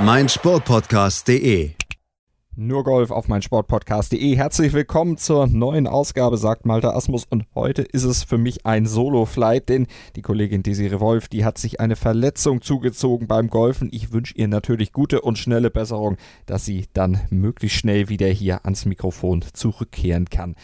meinsportpodcast.de nur Golf auf mein Sportpodcast.de. Herzlich willkommen zur neuen Ausgabe, sagt Malte Asmus. Und heute ist es für mich ein Solo-Flight, denn die Kollegin Desiree Wolf, die hat sich eine Verletzung zugezogen beim Golfen. Ich wünsche ihr natürlich gute und schnelle Besserung, dass sie dann möglichst schnell wieder hier ans Mikrofon zurückkehren kann.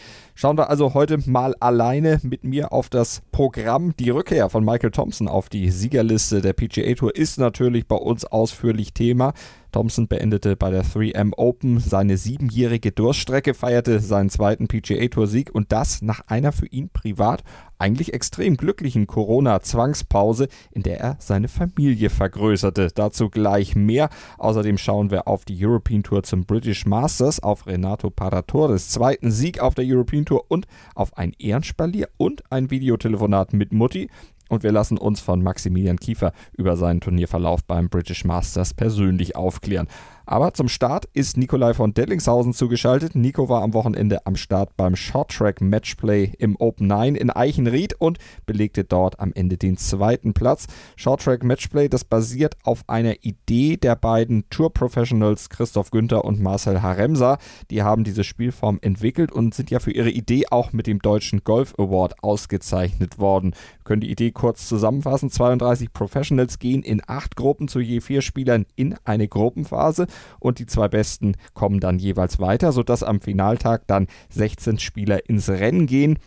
Schauen wir also heute mal alleine mit mir auf das Programm. Die Rückkehr von Michael Thompson auf die Siegerliste der PGA Tour ist natürlich bei uns ausführlich Thema. Thompson beendete bei der 3M Open seine siebenjährige Durststrecke, feierte seinen zweiten PGA Tour Sieg und das nach einer für ihn privat eigentlich extrem glücklichen Corona-Zwangspause, in der er seine Familie vergrößerte. Dazu gleich mehr. Außerdem schauen wir auf die European Tour zum British Masters, auf Renato Paratores zweiten Sieg auf der European Tour und auf ein Ehrenspalier und ein Videotelefonat mit Mutti. Und wir lassen uns von Maximilian Kiefer über seinen Turnierverlauf beim British Masters persönlich aufklären. Aber zum Start ist Nikolai von Dettlingshausen zugeschaltet. Nico war am Wochenende am Start beim Shorttrack Matchplay im Open 9 in Eichenried und belegte dort am Ende den zweiten Platz. Shorttrack Matchplay, das basiert auf einer Idee der beiden Tour Professionals Christoph Günther und Marcel Haremsa. Die haben diese Spielform entwickelt und sind ja für ihre Idee auch mit dem Deutschen Golf Award ausgezeichnet worden. Wir können die Idee kurz zusammenfassen. 32 Professionals gehen in acht Gruppen zu je vier Spielern in eine Gruppenphase und die zwei Besten kommen dann jeweils weiter, sodass am Finaltag dann 16 Spieler ins Rennen gehen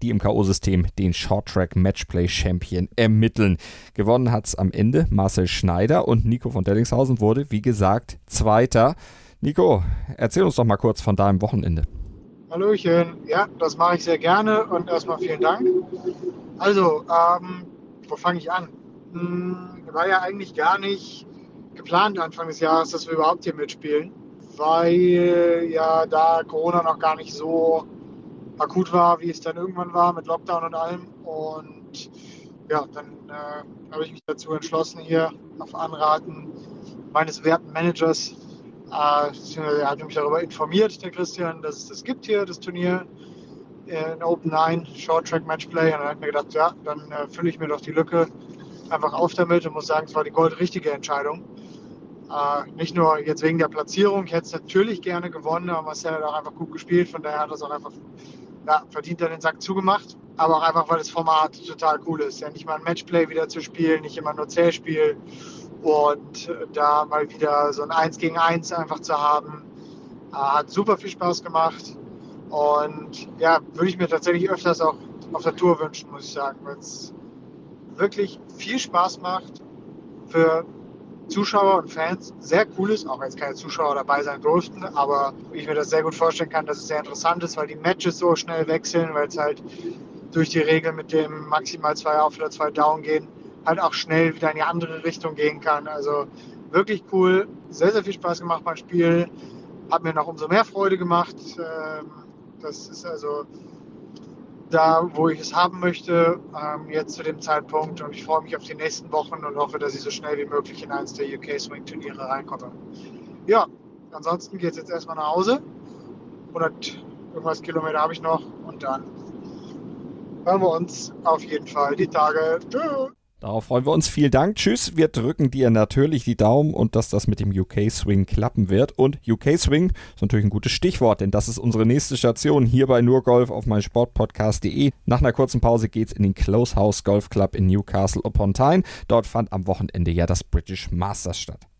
die im K.O.-System den Short-Track Matchplay Champion ermitteln. Gewonnen hat es am Ende Marcel Schneider und Nico von Dellingshausen wurde, wie gesagt, Zweiter. Nico, erzähl uns doch mal kurz von deinem Wochenende. Hallöchen, ja, das mache ich sehr gerne und erstmal vielen Dank. Also, ähm, wo fange ich an? Hm, war ja eigentlich gar nicht geplant Anfang des Jahres, dass wir überhaupt hier mitspielen, weil ja da Corona noch gar nicht so akut war, wie es dann irgendwann war mit Lockdown und allem. Und ja, dann äh, habe ich mich dazu entschlossen, hier auf Anraten meines werten Managers, äh, er hat mich darüber informiert, der Christian, dass es das gibt hier, das Turnier in Open 9, Short Track Matchplay. Und dann habe ich mir gedacht, ja, dann äh, fülle ich mir doch die Lücke einfach auf damit und muss sagen, es war die goldrichtige Entscheidung. Äh, nicht nur jetzt wegen der Platzierung, ich hätte es natürlich gerne gewonnen, aber Marcel hat auch einfach gut gespielt, von daher hat er es auch einfach ja, verdient dann den Sack zugemacht. Aber auch einfach, weil das Format total cool ist. Ja, nicht mal ein Matchplay wieder zu spielen, nicht immer nur Zählspiel. Und da mal wieder so ein 1 gegen 1 einfach zu haben, äh, hat super viel Spaß gemacht. Und ja, würde ich mir tatsächlich öfters auch auf der Tour wünschen, muss ich sagen, weil es wirklich viel Spaß macht für Zuschauer und Fans sehr cool ist, auch wenn jetzt keine Zuschauer dabei sein durften, aber ich mir das sehr gut vorstellen kann, dass es sehr interessant ist, weil die Matches so schnell wechseln, weil es halt durch die Regel mit dem maximal zwei auf oder zwei down gehen, halt auch schnell wieder in die andere Richtung gehen kann. Also wirklich cool, sehr, sehr viel Spaß gemacht beim Spiel, hat mir noch umso mehr Freude gemacht. Ähm, das ist also da, wo ich es haben möchte, ähm, jetzt zu dem Zeitpunkt. Und ich freue mich auf die nächsten Wochen und hoffe, dass ich so schnell wie möglich in eins der UK Swing Turniere reinkomme. Ja, ansonsten geht es jetzt erstmal nach Hause. 100 irgendwas Kilometer habe ich noch und dann hören wir uns auf jeden Fall die Tage. Tschüss. Darauf freuen wir uns. Vielen Dank. Tschüss. Wir drücken dir natürlich die Daumen und dass das mit dem UK Swing klappen wird. Und UK Swing ist natürlich ein gutes Stichwort, denn das ist unsere nächste Station hier bei nur Golf auf meinsportpodcast.de. Nach einer kurzen Pause geht's in den Close House Golf Club in Newcastle upon Tyne. Dort fand am Wochenende ja das British Masters statt.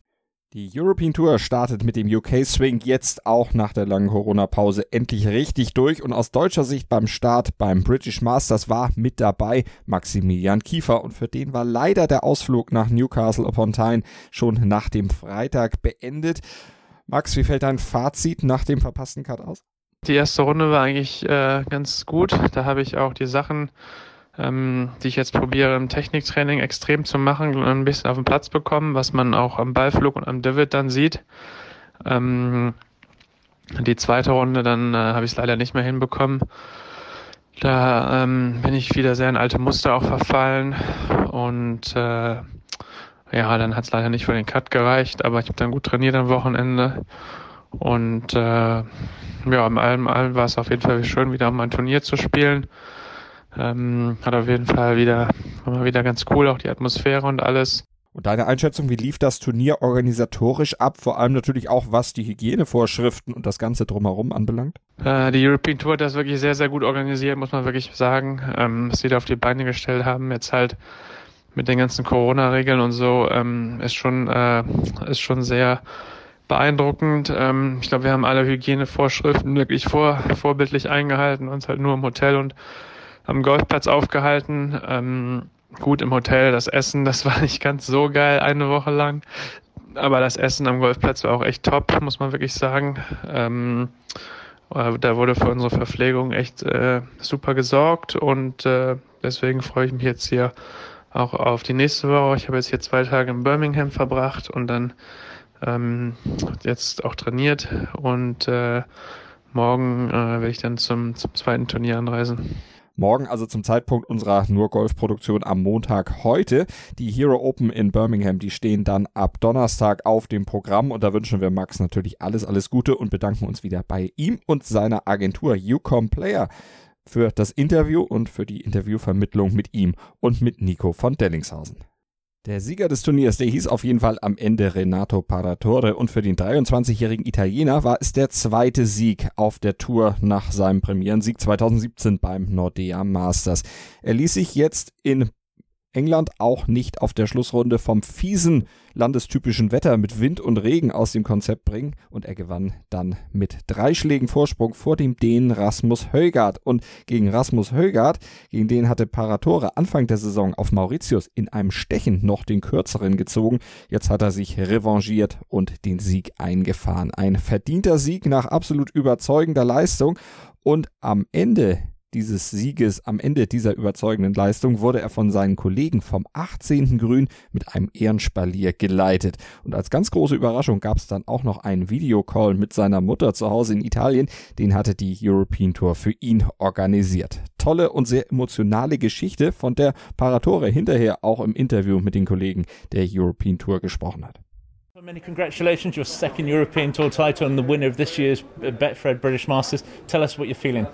Die European Tour startet mit dem UK Swing jetzt auch nach der langen Corona-Pause endlich richtig durch und aus deutscher Sicht beim Start beim British Masters war mit dabei Maximilian Kiefer und für den war leider der Ausflug nach Newcastle upon Tyne schon nach dem Freitag beendet. Max, wie fällt dein Fazit nach dem verpassten Cut aus? Die erste Runde war eigentlich äh, ganz gut. Da habe ich auch die Sachen ähm, die ich jetzt probiere im Techniktraining extrem zu machen, ein bisschen auf den Platz bekommen, was man auch am Ballflug und am Divid dann sieht. Ähm, die zweite Runde, dann äh, habe ich es leider nicht mehr hinbekommen. Da ähm, bin ich wieder sehr in alte Muster auch verfallen und äh, ja, dann hat es leider nicht für den Cut gereicht, aber ich habe dann gut trainiert am Wochenende und äh, ja, im allem, allem war es auf jeden Fall schön, wieder mal ein Turnier zu spielen. Ähm, hat auf jeden Fall wieder, war mal wieder ganz cool, auch die Atmosphäre und alles. Und deine Einschätzung, wie lief das Turnier organisatorisch ab? Vor allem natürlich auch, was die Hygienevorschriften und das Ganze drumherum anbelangt? Äh, die European Tour hat das wirklich sehr, sehr gut organisiert, muss man wirklich sagen. Ähm, was sie da auf die Beine gestellt haben, jetzt halt mit den ganzen Corona-Regeln und so, ähm, ist schon, äh, ist schon sehr beeindruckend. Ähm, ich glaube, wir haben alle Hygienevorschriften wirklich vor, vorbildlich eingehalten, uns halt nur im Hotel und am Golfplatz aufgehalten. Ähm, gut im Hotel, das Essen, das war nicht ganz so geil eine Woche lang. Aber das Essen am Golfplatz war auch echt top, muss man wirklich sagen. Ähm, äh, da wurde für unsere Verpflegung echt äh, super gesorgt und äh, deswegen freue ich mich jetzt hier auch auf die nächste Woche. Ich habe jetzt hier zwei Tage in Birmingham verbracht und dann ähm, jetzt auch trainiert und äh, morgen äh, werde ich dann zum, zum zweiten Turnier anreisen. Morgen, also zum Zeitpunkt unserer nur Golf-Produktion am Montag heute. Die Hero Open in Birmingham, die stehen dann ab Donnerstag auf dem Programm und da wünschen wir Max natürlich alles, alles Gute und bedanken uns wieder bei ihm und seiner Agentur Ucom Player für das Interview und für die Interviewvermittlung mit ihm und mit Nico von Dellingshausen. Der Sieger des Turniers, der hieß auf jeden Fall am Ende Renato Paratore und für den 23-jährigen Italiener war es der zweite Sieg auf der Tour nach seinem Premierensieg 2017 beim Nordea Masters. Er ließ sich jetzt in England auch nicht auf der Schlussrunde vom fiesen landestypischen Wetter mit Wind und Regen aus dem Konzept bringen und er gewann dann mit drei Schlägen Vorsprung vor dem Dänen Rasmus Højgaard und gegen Rasmus Højgaard, gegen den hatte Paratore Anfang der Saison auf Mauritius in einem Stechen noch den kürzeren gezogen. Jetzt hat er sich revanchiert und den Sieg eingefahren. Ein verdienter Sieg nach absolut überzeugender Leistung und am Ende dieses Sieges am Ende dieser überzeugenden Leistung wurde er von seinen Kollegen vom 18. Grün mit einem Ehrenspalier geleitet. Und als ganz große Überraschung gab es dann auch noch einen Videocall mit seiner Mutter zu Hause in Italien. Den hatte die European Tour für ihn organisiert. Tolle und sehr emotionale Geschichte, von der Paratore hinterher auch im Interview mit den Kollegen der European Tour gesprochen hat. Many congratulations, your second European Tour title and the winner of this year's Betfred British Masters. Tell us what you're feeling.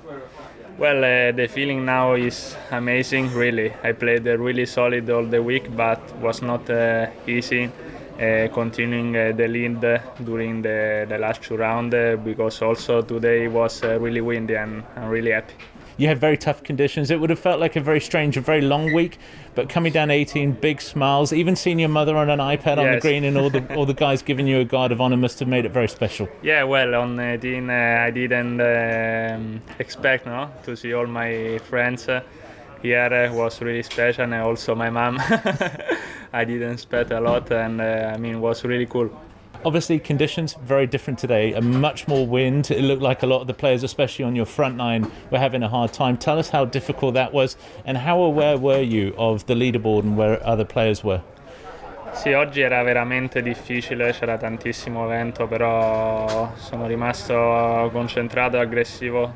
Well, uh, the feeling now is amazing, really. I played uh, really solid all the week, but was not uh, easy uh, continuing uh, the lead during the, the last two rounds uh, because also today was really windy and I'm really happy you had very tough conditions. It would have felt like a very strange, a very long week. But coming down 18, big smiles, even seeing your mother on an iPad yes. on the green, and all the all the guys giving you a guard of honor must have made it very special. Yeah, well, on 18, uh, I didn't um, expect no to see all my friends. Uh, here uh, was really special, and also my mom. I didn't expect a lot, and uh, I mean, was really cool. Obviously, conditions very different today. A much more wind. It looked like a lot of the players, especially on your front line, were having a hard time. Tell us how difficult that was, and how aware were you of the leaderboard and where other players were? Sì, oggi era veramente difficile, c'era tantissimo vento, però sono rimasto concentrato e aggressivo,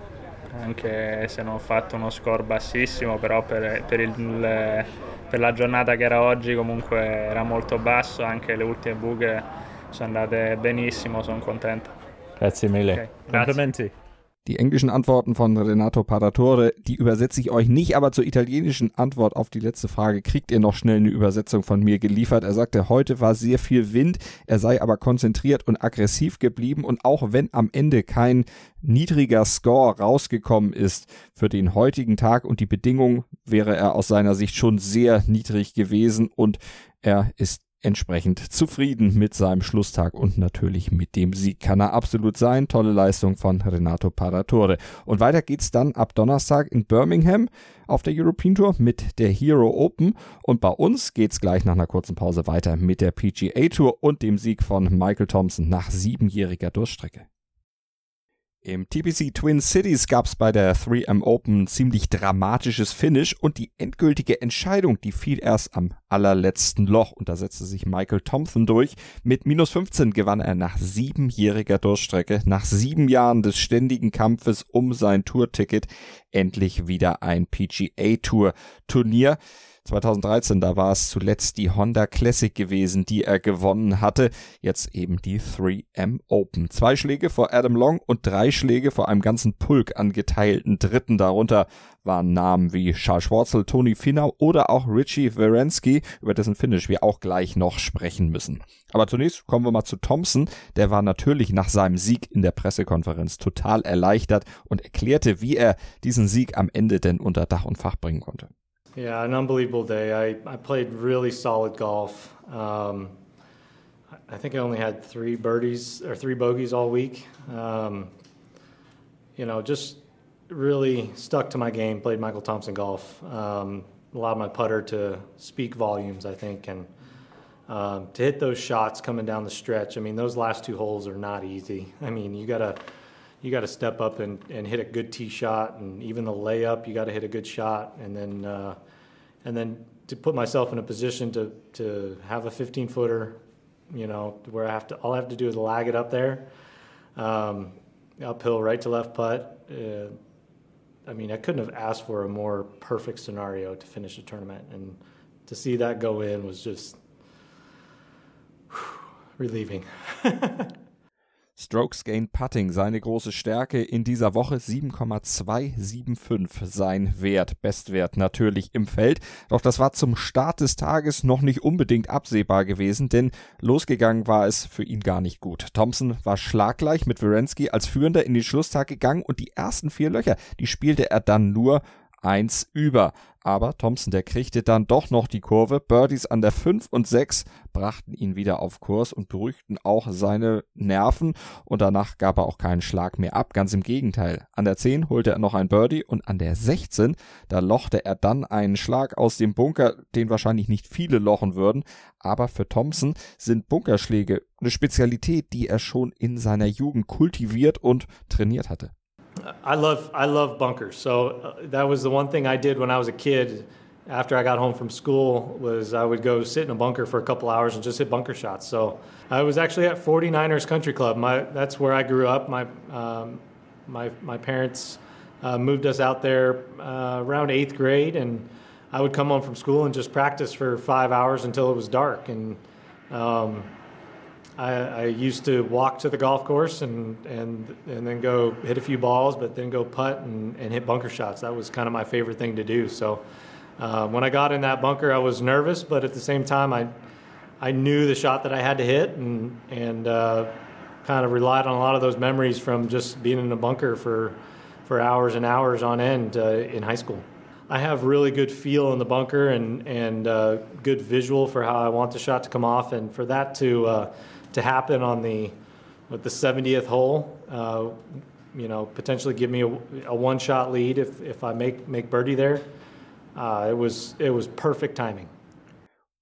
anche se non ho fatto uno score bassissimo, però per, per, il, per la giornata che era oggi comunque era molto basso, anche le ultime buche sono andate benissimo, sono contento. Grazie mille. Okay, Complimenti. Die englischen Antworten von Renato Paratore, die übersetze ich euch nicht, aber zur italienischen Antwort auf die letzte Frage kriegt ihr noch schnell eine Übersetzung von mir geliefert. Er sagte, heute war sehr viel Wind, er sei aber konzentriert und aggressiv geblieben und auch wenn am Ende kein niedriger Score rausgekommen ist für den heutigen Tag und die Bedingungen, wäre er aus seiner Sicht schon sehr niedrig gewesen und er ist entsprechend zufrieden mit seinem Schlusstag und natürlich mit dem Sieg kann er absolut sein. Tolle Leistung von Renato Paratore. Und weiter geht's dann ab Donnerstag in Birmingham auf der European Tour mit der Hero Open und bei uns geht's gleich nach einer kurzen Pause weiter mit der PGA Tour und dem Sieg von Michael Thompson nach siebenjähriger Durchstrecke. Im TPC Twin Cities gab es bei der 3M Open ein ziemlich dramatisches Finish und die endgültige Entscheidung, die fiel erst am allerletzten Loch und da setzte sich Michael Thompson durch. Mit minus 15 gewann er nach siebenjähriger Durchstrecke, nach sieben Jahren des ständigen Kampfes um sein Tourticket, endlich wieder ein PGA Tour Turnier. 2013, da war es zuletzt die Honda Classic gewesen, die er gewonnen hatte. Jetzt eben die 3M Open. Zwei Schläge vor Adam Long und drei Schläge vor einem ganzen Pulk an geteilten Dritten. Darunter waren Namen wie Charles Schwarzel, Tony Finau oder auch Richie Werensky, über dessen Finish wir auch gleich noch sprechen müssen. Aber zunächst kommen wir mal zu Thompson. Der war natürlich nach seinem Sieg in der Pressekonferenz total erleichtert und erklärte, wie er diesen Sieg am Ende denn unter Dach und Fach bringen konnte. Yeah, an unbelievable day. I, I played really solid golf. Um, I think I only had three birdies or three bogeys all week. Um, you know, just really stuck to my game. Played Michael Thompson golf. Um, allowed my putter to speak volumes, I think, and um, to hit those shots coming down the stretch. I mean, those last two holes are not easy. I mean, you gotta you got to step up and, and hit a good tee shot, and even the layup, you got to hit a good shot, and then uh, and then to put myself in a position to to have a 15 footer, you know, where I have to all I have to do is lag it up there, um, uphill, right to left putt. Uh, I mean, I couldn't have asked for a more perfect scenario to finish a tournament, and to see that go in was just relieving. Strokes Gained Putting, seine große Stärke in dieser Woche 7,275 sein Wert, Bestwert natürlich im Feld. Doch das war zum Start des Tages noch nicht unbedingt absehbar gewesen, denn losgegangen war es für ihn gar nicht gut. Thompson war schlaggleich mit Werensky als Führender in den Schlusstag gegangen und die ersten vier Löcher, die spielte er dann nur eins über. Aber Thompson, der kriegte dann doch noch die Kurve. Birdies an der 5 und 6 brachten ihn wieder auf Kurs und beruhigten auch seine Nerven. Und danach gab er auch keinen Schlag mehr ab. Ganz im Gegenteil. An der 10 holte er noch ein Birdie und an der 16, da lochte er dann einen Schlag aus dem Bunker, den wahrscheinlich nicht viele lochen würden. Aber für Thompson sind Bunkerschläge eine Spezialität, die er schon in seiner Jugend kultiviert und trainiert hatte. I love I love bunkers. So uh, that was the one thing I did when I was a kid. After I got home from school, was I would go sit in a bunker for a couple hours and just hit bunker shots. So I was actually at 49ers Country Club. My that's where I grew up. My um, my my parents uh, moved us out there uh, around eighth grade, and I would come home from school and just practice for five hours until it was dark. And um, I, I, used to walk to the golf course and, and, and then go hit a few balls, but then go putt and, and hit bunker shots. That was kind of my favorite thing to do. So uh, when I got in that bunker, I was nervous, but at the same time, I, I knew the shot that I had to hit and, and uh, kind of relied on a lot of those memories from just being in a bunker for, for hours and hours on end uh, in high school. I have really good feel in the bunker and, and uh, good visual for how I want the shot to come off, and for that to uh, to happen on the with the 70th hole. Uh, you know, potentially give me a, a one shot lead if, if I make make birdie there. Uh, it was it was perfect timing.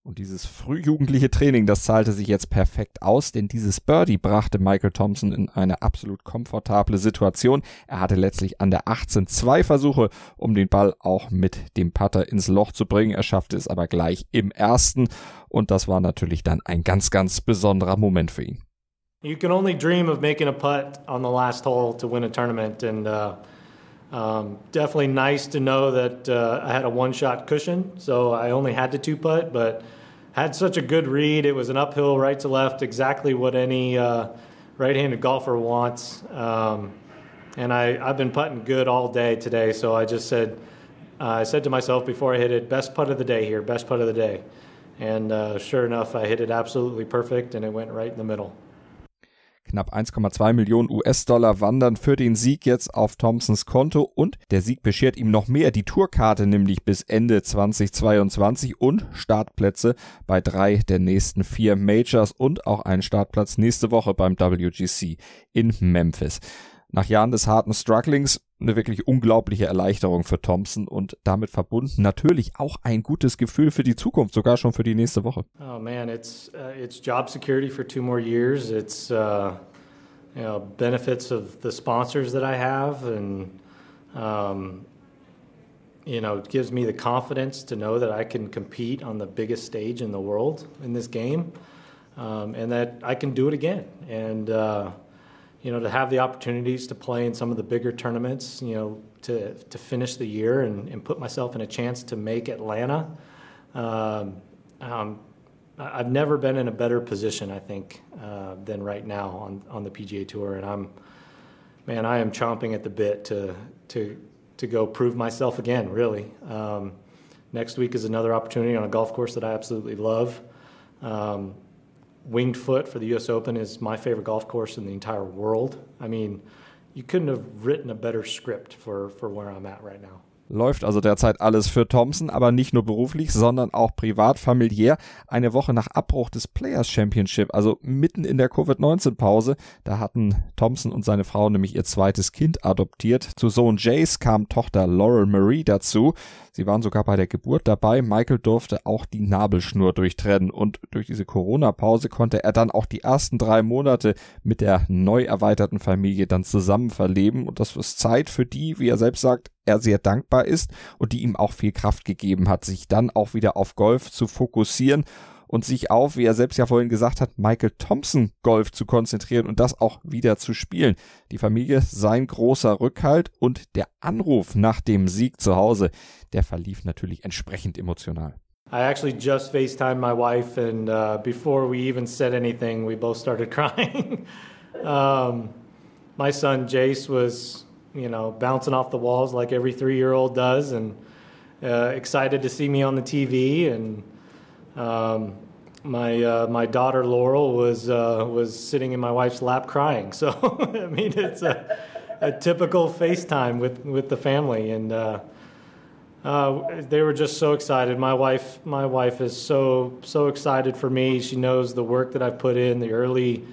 Und dieses frühjugendliche Training, das zahlte sich jetzt perfekt aus, denn dieses Birdie brachte Michael Thompson in eine absolut komfortable Situation. Er hatte letztlich an der 18 zwei Versuche, um den Ball auch mit dem Putter ins Loch zu bringen. Er schaffte es aber gleich im ersten und das war natürlich dann ein ganz, ganz besonderer Moment für ihn. You can only dream of making a putt on the last hole to win a tournament and uh Um, definitely nice to know that uh, I had a one shot cushion, so I only had to two putt, but had such a good read. It was an uphill right to left, exactly what any uh, right handed golfer wants. Um, and I, I've been putting good all day today, so I just said, uh, I said to myself before I hit it, best putt of the day here, best putt of the day. And uh, sure enough, I hit it absolutely perfect and it went right in the middle. Knapp 1,2 Millionen US-Dollar wandern für den Sieg jetzt auf Thompsons Konto und der Sieg beschert ihm noch mehr, die Tourkarte nämlich bis Ende 2022 und Startplätze bei drei der nächsten vier Majors und auch einen Startplatz nächste Woche beim WGC in Memphis. Nach Jahren des harten Strugglings eine wirklich unglaubliche Erleichterung für Thompson und damit verbunden natürlich auch ein gutes Gefühl für die Zukunft, sogar schon für die nächste Woche. Oh man, it's uh, it's job security for two more years. It's uh, you know benefits of the sponsors that I have, and um, you know it gives me the confidence to know that I can compete on the biggest stage in the world in this game, um, and that I can do it again. And uh, you know, to have the opportunities to play in some of the bigger tournaments, you know, to, to finish the year and, and put myself in a chance to make Atlanta. Um, um, I've never been in a better position, I think, uh, than right now on, on the PGA Tour, and I'm, man, I am chomping at the bit to to to go prove myself again. Really, um, next week is another opportunity on a golf course that I absolutely love. Winged Foot for the U.S. Open is my favorite golf course in the entire world. I mean, you couldn't have written a better script for, for where I'm at right now. Läuft also derzeit alles für Thompson, aber nicht nur beruflich, sondern auch privat, familiär. Eine Woche nach Abbruch des Players Championship, also mitten in der Covid-19-Pause, da hatten Thompson und seine Frau nämlich ihr zweites Kind adoptiert. Zu Sohn Jace kam Tochter Laurel Marie dazu. Sie waren sogar bei der Geburt dabei. Michael durfte auch die Nabelschnur durchtrennen und durch diese Corona-Pause konnte er dann auch die ersten drei Monate mit der neu erweiterten Familie dann zusammen verleben und das ist Zeit für die, wie er selbst sagt, er sehr dankbar ist und die ihm auch viel Kraft gegeben hat, sich dann auch wieder auf Golf zu fokussieren und sich auf, wie er selbst ja vorhin gesagt hat, Michael Thompson Golf zu konzentrieren und das auch wieder zu spielen. Die Familie sein großer Rückhalt und der Anruf nach dem Sieg zu Hause, der verlief natürlich entsprechend emotional. I actually just FaceTimed my wife, and uh, before we even said anything, we both started crying. um, my son Jace was, you know, bouncing off the walls like every three year old does, and uh, excited to see me on the TV. And um, my uh, my daughter Laurel was uh, was sitting in my wife's lap crying. So I mean, it's a, a, typical FaceTime with with the family, and uh, uh, they were just so excited. My wife my wife is so so excited for me. She knows the work that I've put in, the early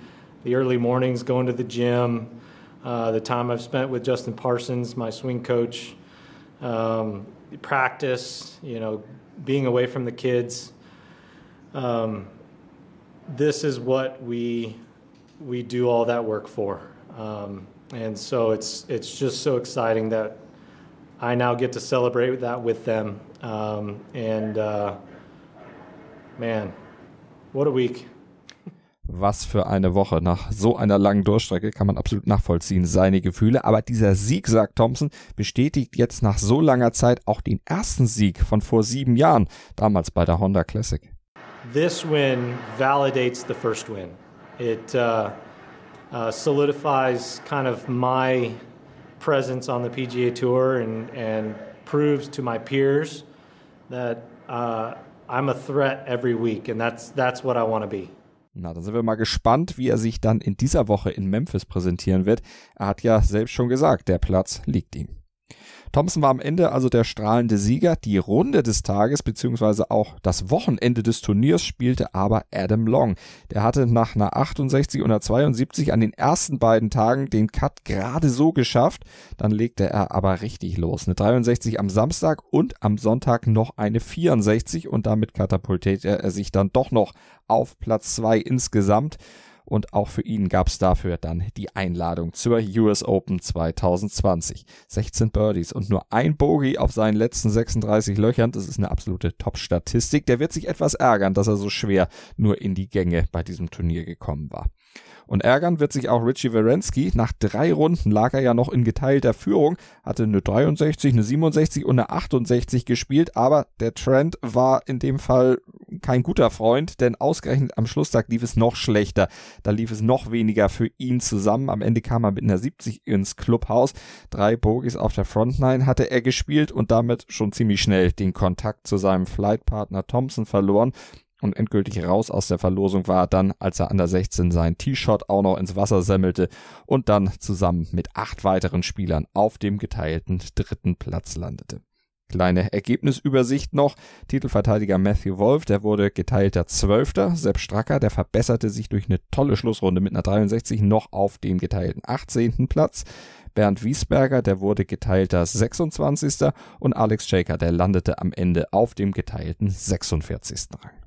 the early mornings going to the gym, uh, the time I've spent with Justin Parsons, my swing coach, um, practice, you know, being away from the kids um, this is what we we do all that work for. Um, and so it's it's just so exciting that I now get to celebrate that with them. Um, and uh, man, what a week! Was für eine Woche. Nach so einer langen Durchstrecke kann man absolut nachvollziehen, seine Gefühle. Aber dieser Sieg, sagt Thompson, bestätigt jetzt nach so langer Zeit auch den ersten Sieg von vor sieben Jahren, damals bei der Honda Classic. this win validates the first win. It uh, uh, solidifies kind of my presence on the PGA Tour and, and proves to my peers that uh, I'm a threat every week, and that's, that's what I want to be. Na, dann sind wir mal gespannt, wie er sich dann in dieser Woche in Memphis präsentieren wird. Er hat ja selbst schon gesagt, der Platz liegt ihm. Thompson war am Ende also der strahlende Sieger. Die Runde des Tages beziehungsweise auch das Wochenende des Turniers spielte aber Adam Long. Der hatte nach einer 68 und einer 72 an den ersten beiden Tagen den Cut gerade so geschafft. Dann legte er aber richtig los. Eine 63 am Samstag und am Sonntag noch eine 64 und damit katapultierte er sich dann doch noch auf Platz zwei insgesamt und auch für ihn gab es dafür dann die Einladung zur US Open 2020. 16 Birdies und nur ein Bogey auf seinen letzten 36 Löchern, das ist eine absolute Top-Statistik. Der wird sich etwas ärgern, dass er so schwer nur in die Gänge bei diesem Turnier gekommen war. Und ärgern wird sich auch Richie Werensky. Nach drei Runden lag er ja noch in geteilter Führung, hatte eine 63, eine 67 und eine 68 gespielt, aber der Trend war in dem Fall kein guter Freund, denn ausgerechnet am Schlusstag lief es noch schlechter. Da lief es noch weniger für ihn zusammen. Am Ende kam er mit einer 70 ins Clubhaus. Drei Bogies auf der Frontline hatte er gespielt und damit schon ziemlich schnell den Kontakt zu seinem Flightpartner Thompson verloren. Und endgültig raus aus der Verlosung war dann, als er an der 16 sein T-Shirt auch noch ins Wasser semmelte und dann zusammen mit acht weiteren Spielern auf dem geteilten dritten Platz landete. Kleine Ergebnisübersicht noch. Titelverteidiger Matthew Wolf, der wurde geteilter Zwölfter. Sepp Stracker, der verbesserte sich durch eine tolle Schlussrunde mit einer 63 noch auf den geteilten 18. Platz. Bernd Wiesberger, der wurde geteilter 26. und Alex Shaker, der landete am Ende auf dem geteilten 46. Rang.